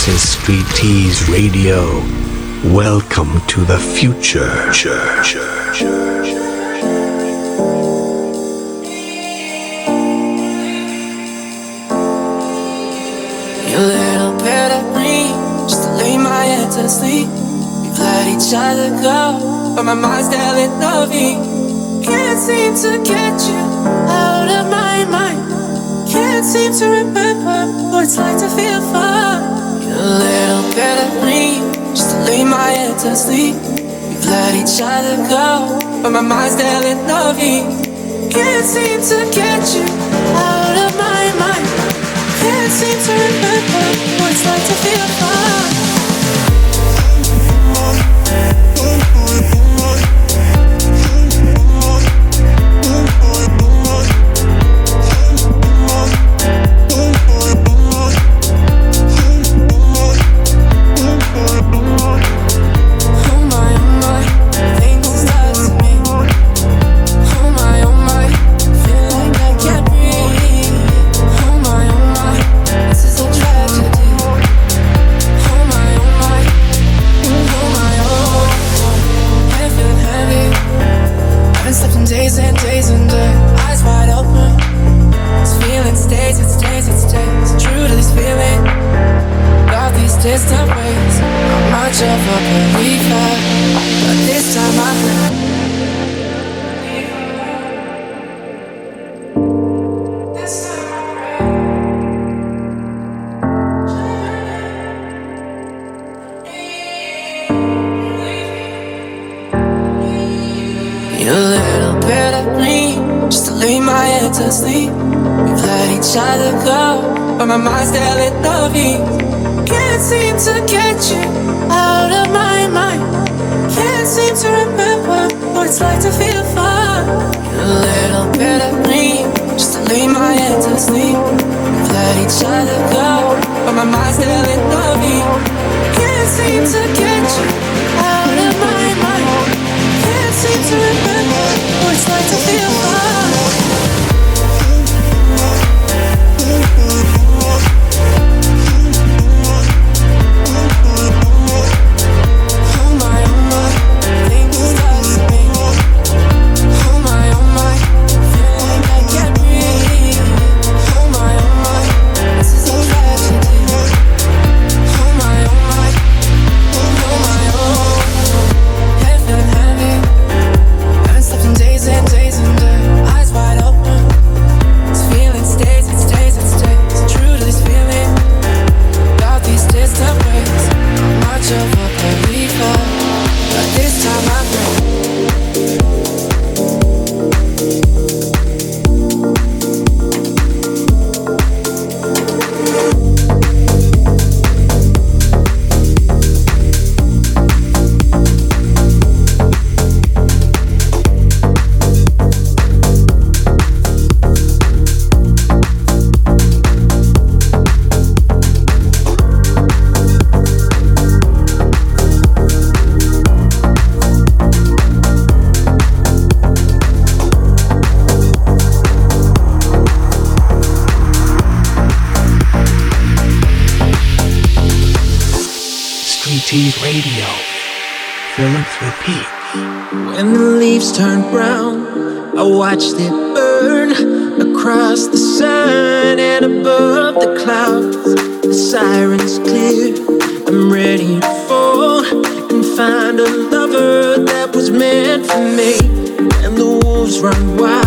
This is Street Tease Radio. Welcome to the future. Your little bit of me, just to lay my head to sleep. We've let each other go, but my mind's telling of you. Can't seem to get you out of my mind. Can't seem to remember what it's like to feel fine. Your little bit of me, just to lay my head to sleep. We've let each other go, but my mind's telling of you. Can't seem to get you out of my mind. Can't seem to remember what it's like to feel fine. And days and days. Eyes wide open. This feeling stays, it stays, it stays. True to this feeling. All these distant ways. I'm much of a believer, but this time I my mind's telling of you. Can't seem to get you out of my mind. Can't seem to remember what it's like to feel fine. A little bit of me, just to lay my head to sleep. Let each other go, but my mind's telling of you. Can't seem to get you out of my mind. Can't seem to remember what it's like to feel fine. Watched it burn across the sun and above the clouds. The sirens clear, I'm ready to fall and find a lover that was meant for me. And the wolves run wild,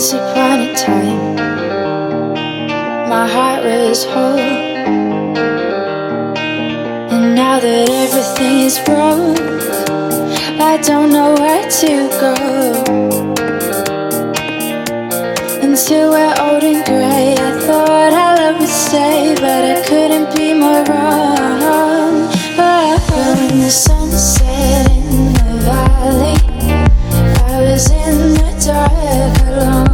Once upon a time, my heart was whole. And now that everything is broke, I don't know where to go. Until we're old and gray, I thought our love would stay, but I couldn't be more wrong. But when the sun set in the valley, I was in the dark alone.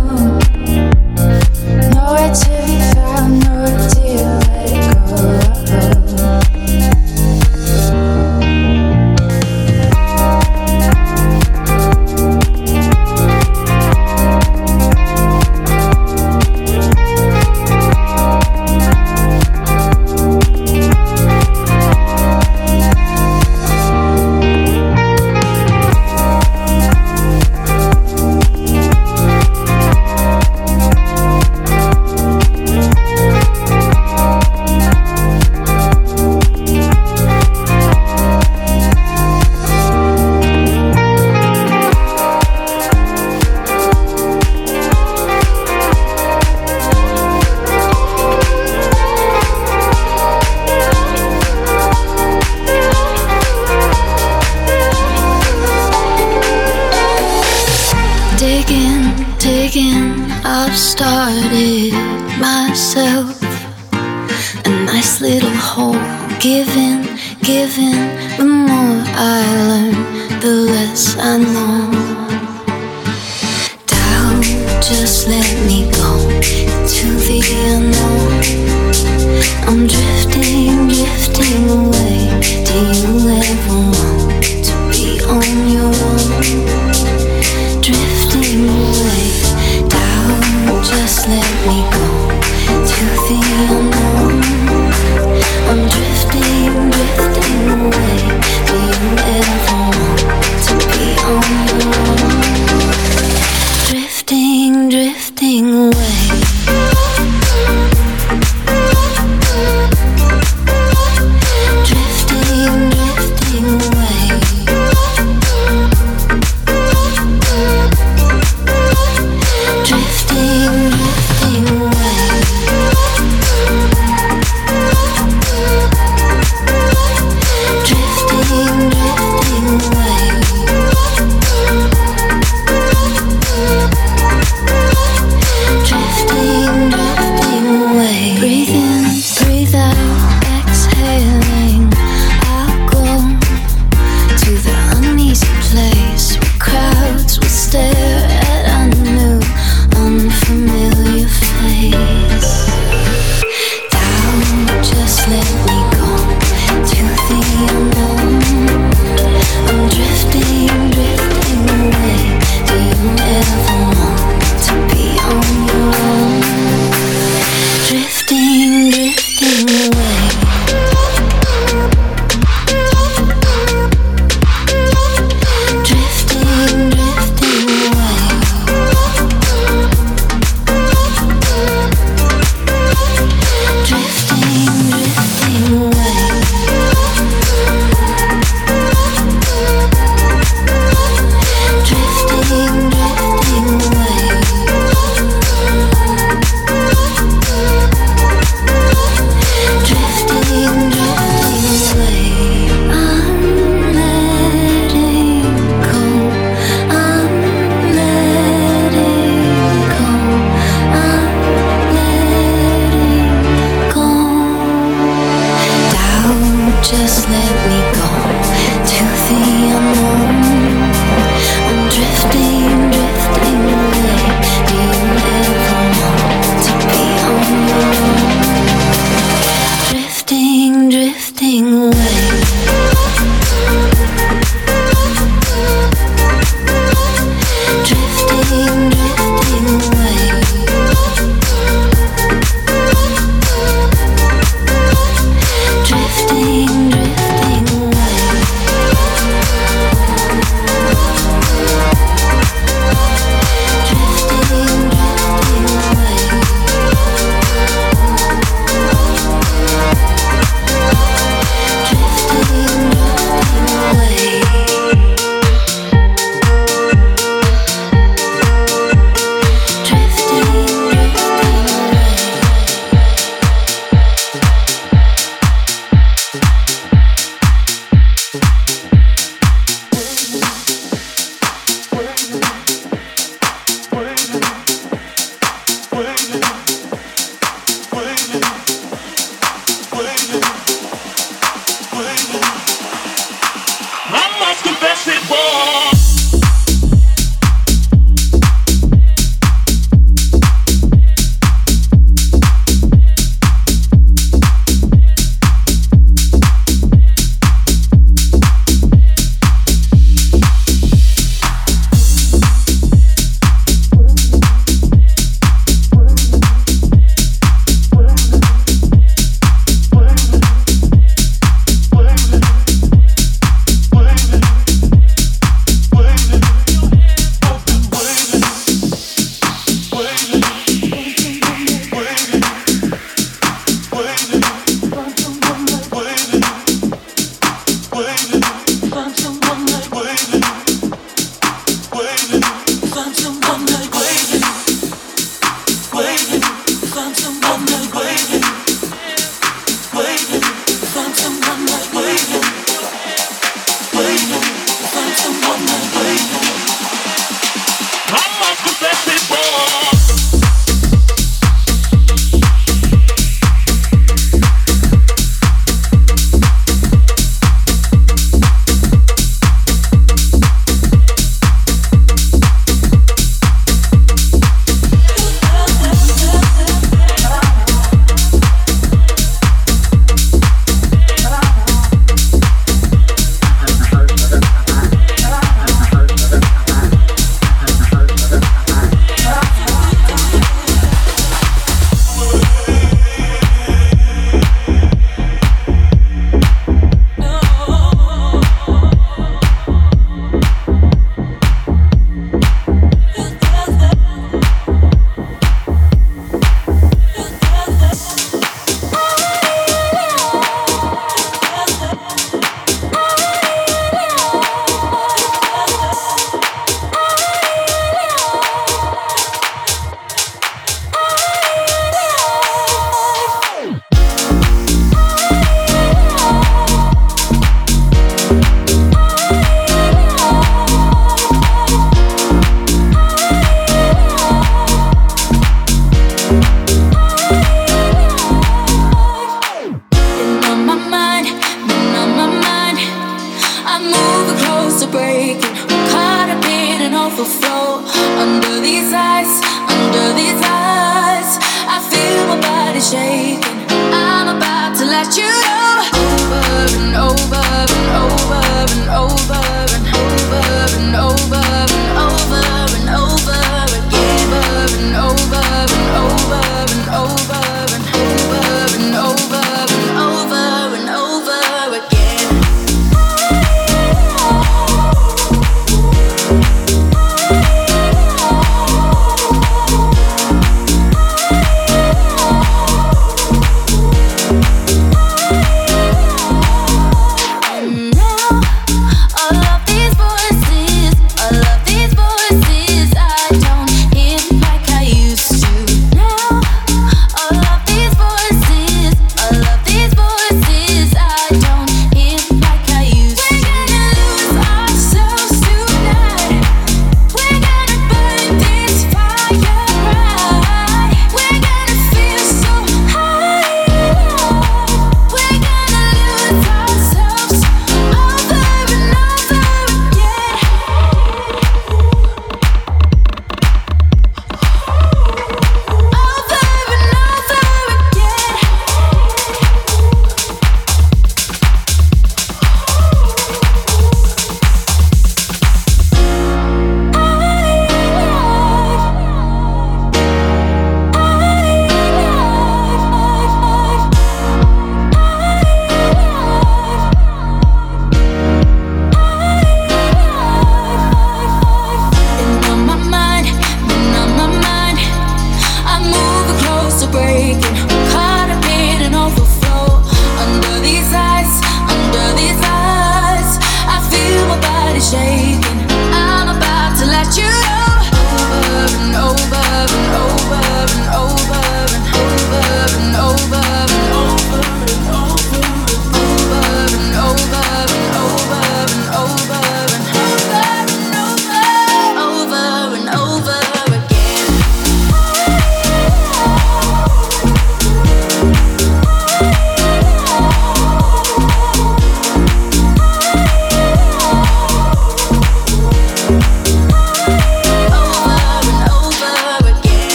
just let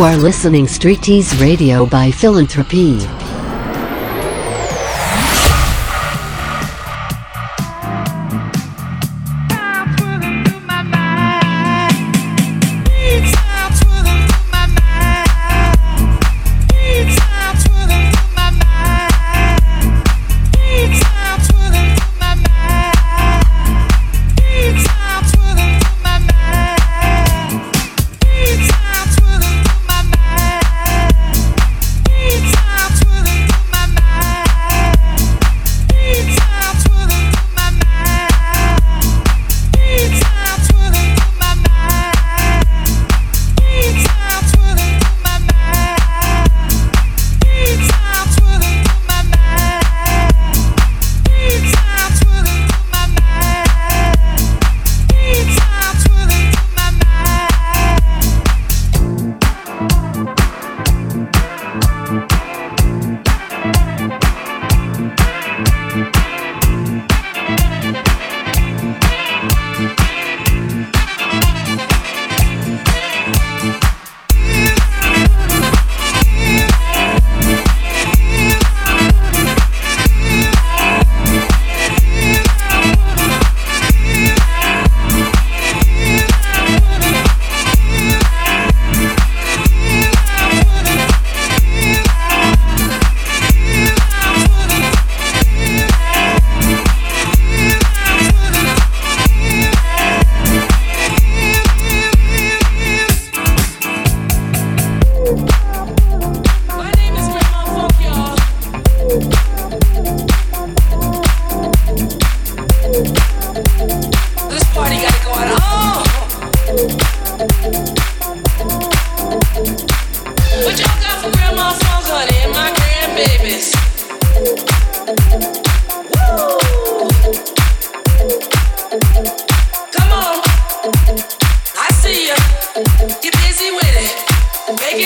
You are listening Street Tease Radio by Philanthropy.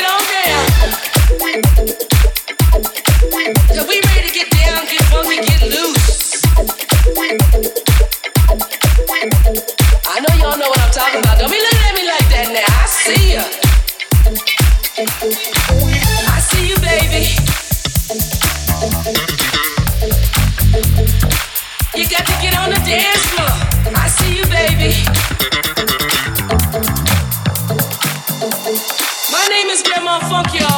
down there. Cause we made Fuck you.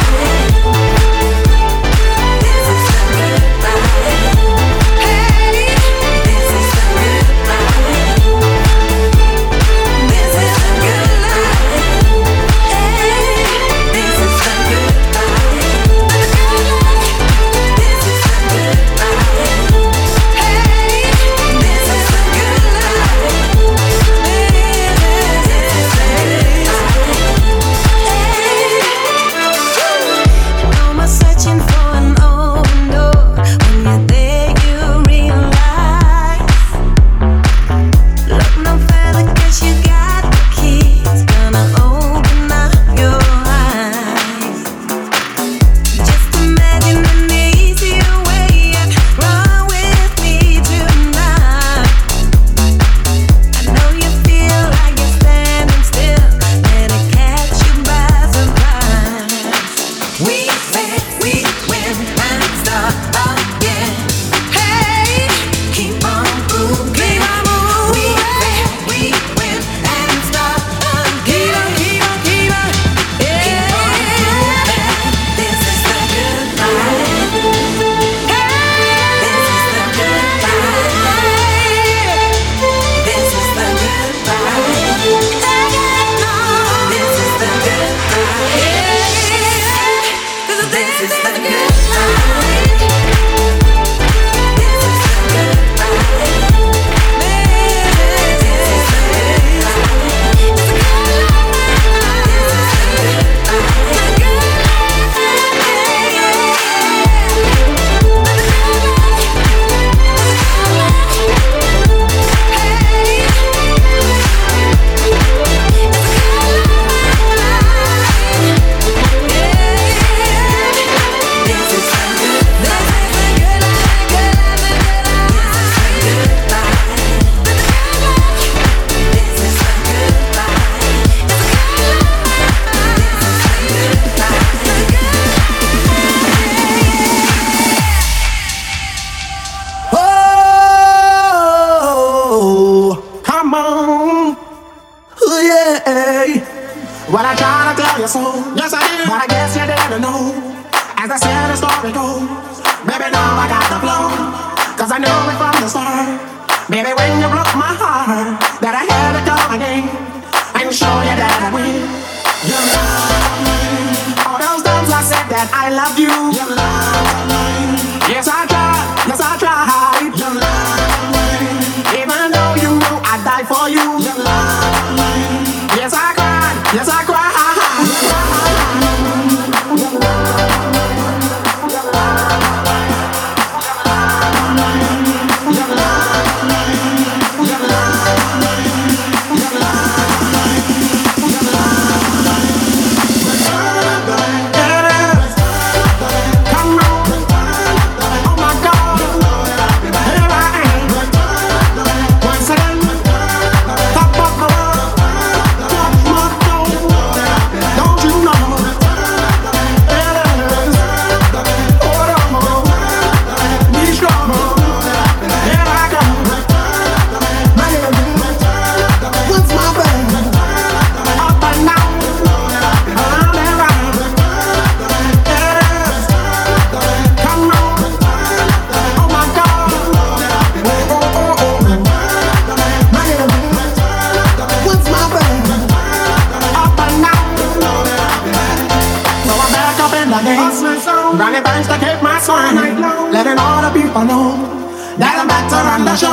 Yeah.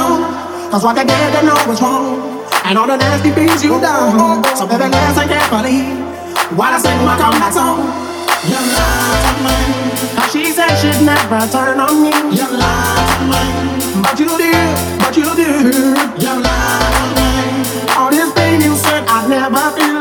down. Cause what they did, they know was wrong. And all the nasty things you down. So baby, listen carefully while I sing my comeback song. You lied to me. Cause she said she'd never turn on me. You lied to me. But you did, but you did. You lied to me. All this pain you said I'd never feel.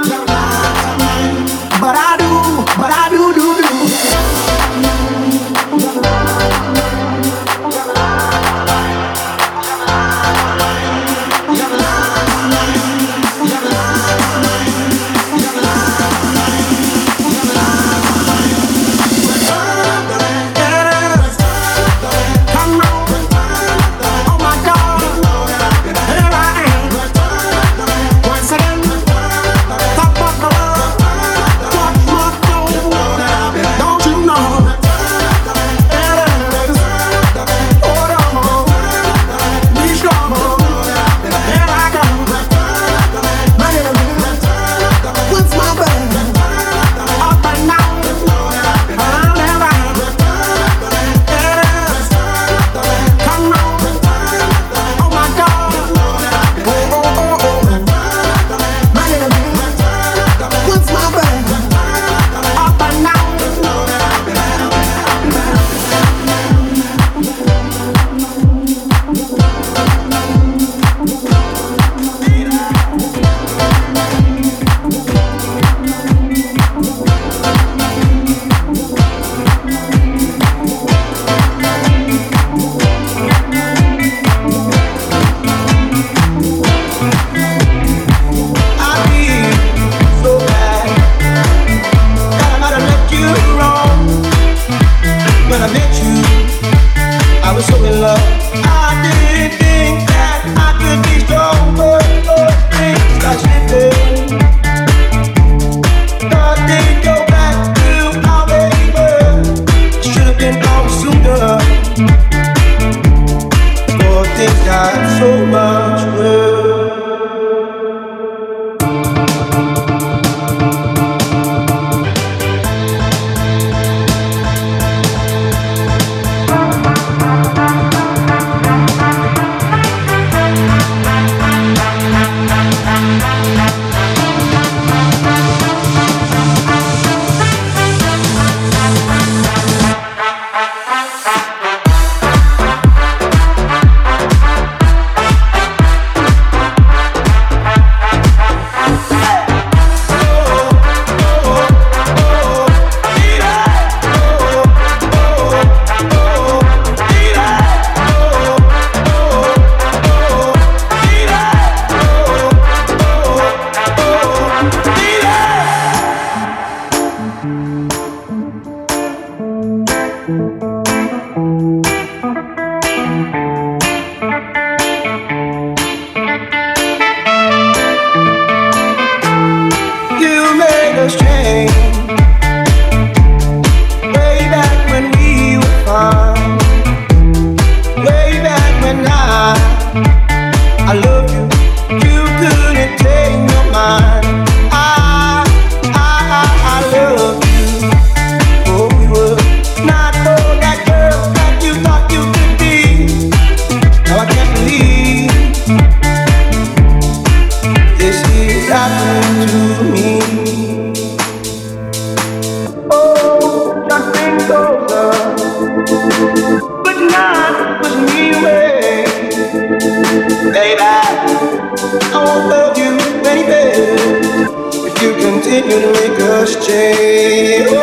just change. Baby,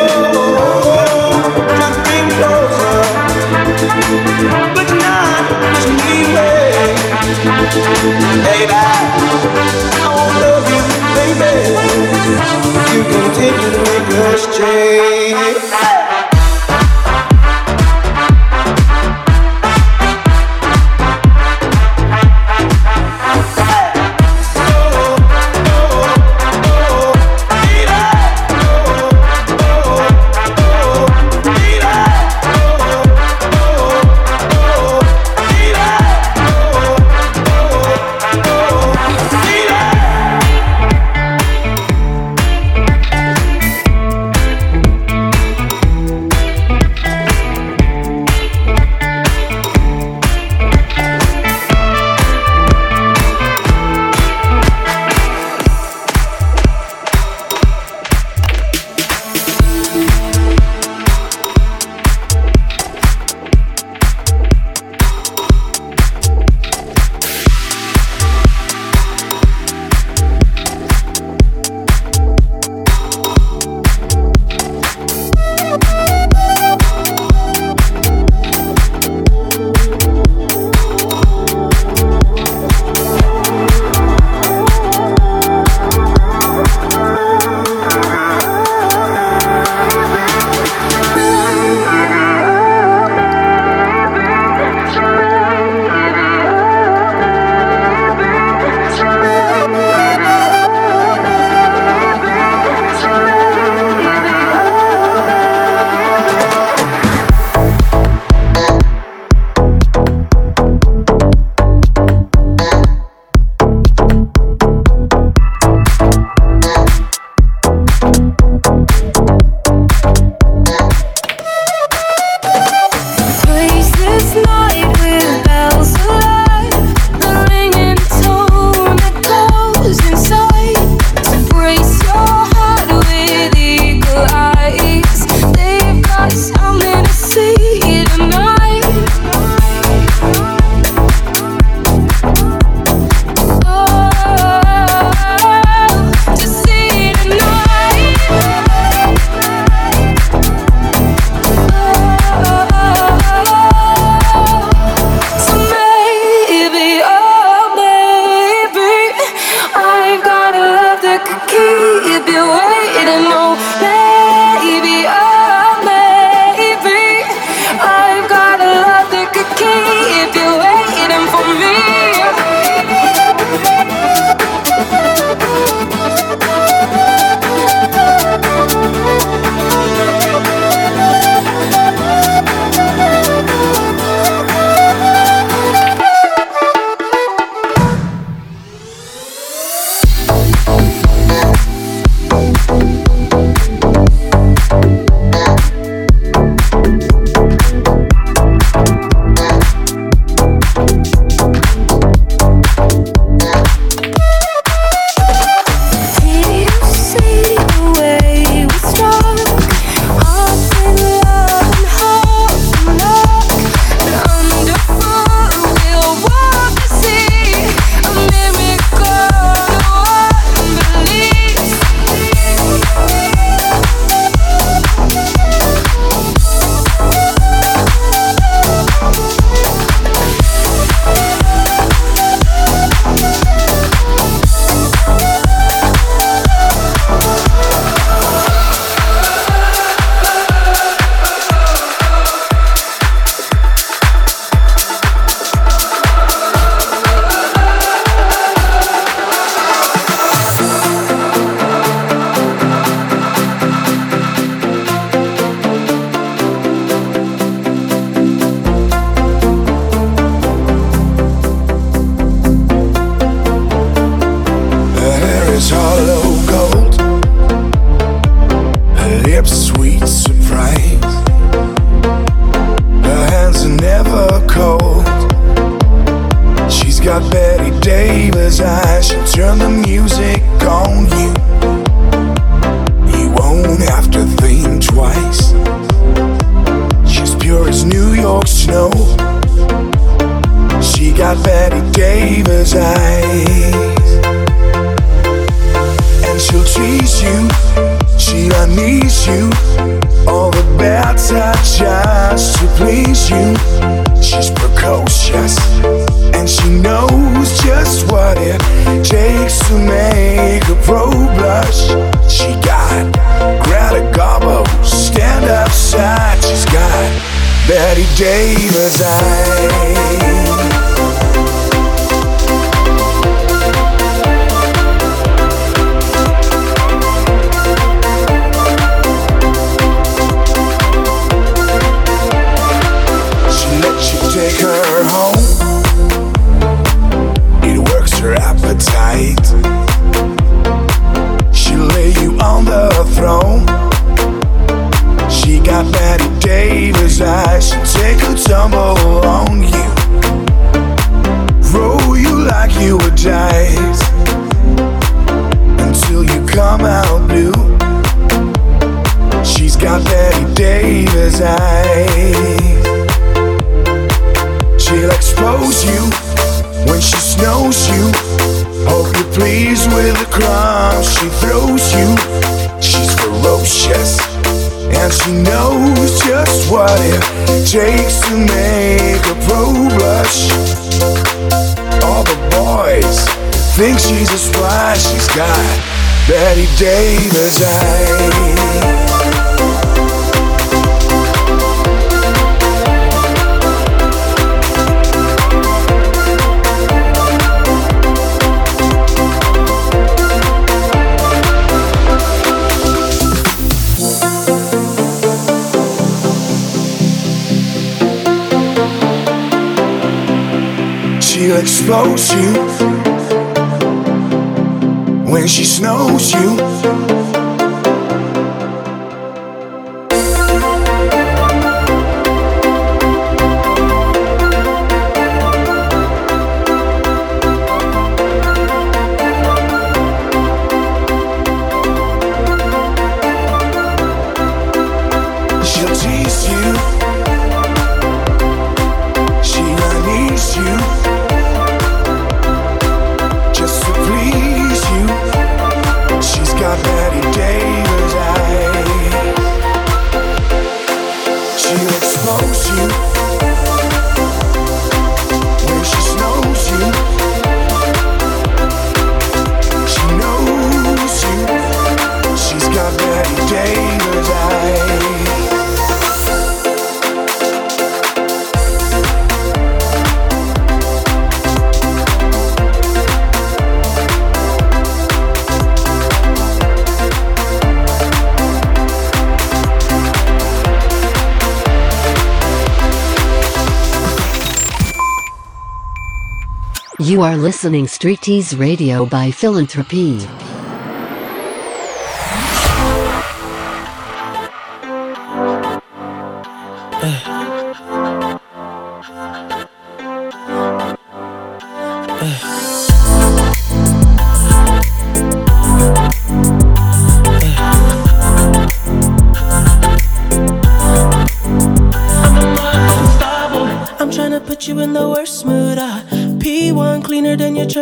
I won't love you, baby. You continue to make us change. you. Hope you're pleased with the crumbs she throws you. She's ferocious, and she knows just what it takes to make a pro blush. All the boys think she's a spy, she's got Bette Davis eyes. expose you when she snows you. You are listening Street Tease Radio by Philanthropy.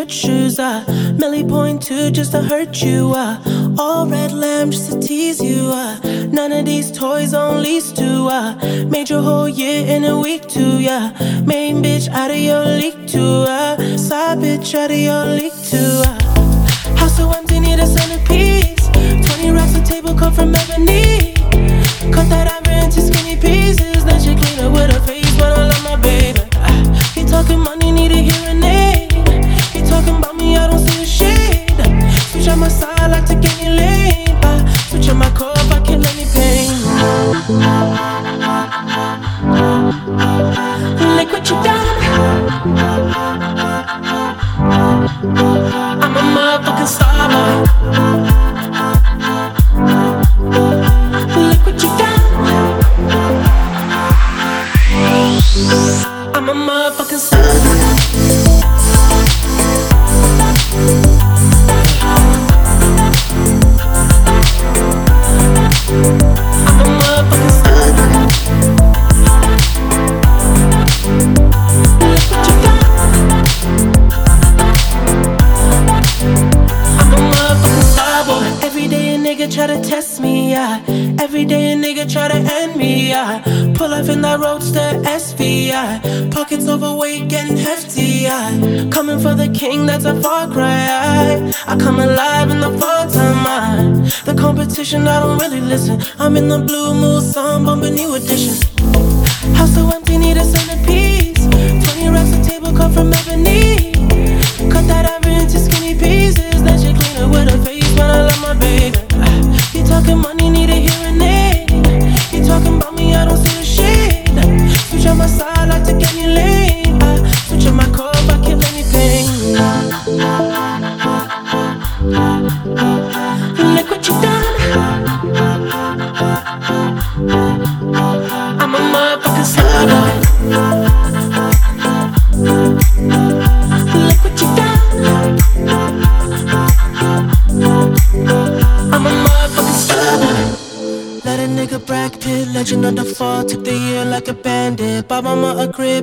Church shoes. Uh. Millie point two just to hurt you. Uh. All red lamb just to tease you. Uh. None of these toys on lease to. Uh. Made your whole year in a week too. Yeah. Main bitch out of your league too. Uh. Side bitch out of your league too. Uh. House so empty, need a centerpiece. In the blue mood, song bumping new edition. House so empty, need a centerpiece. 20 racks of table come from ebony.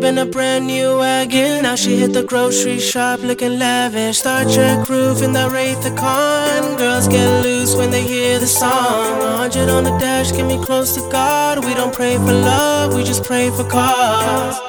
And a brand new wagon. Now she hit the grocery shop looking lavish. Star Trek roof in the Wraith the Con. Girls get loose when they hear the song. 100 on the dash, get me close to God. We don't pray for love, we just pray for cause.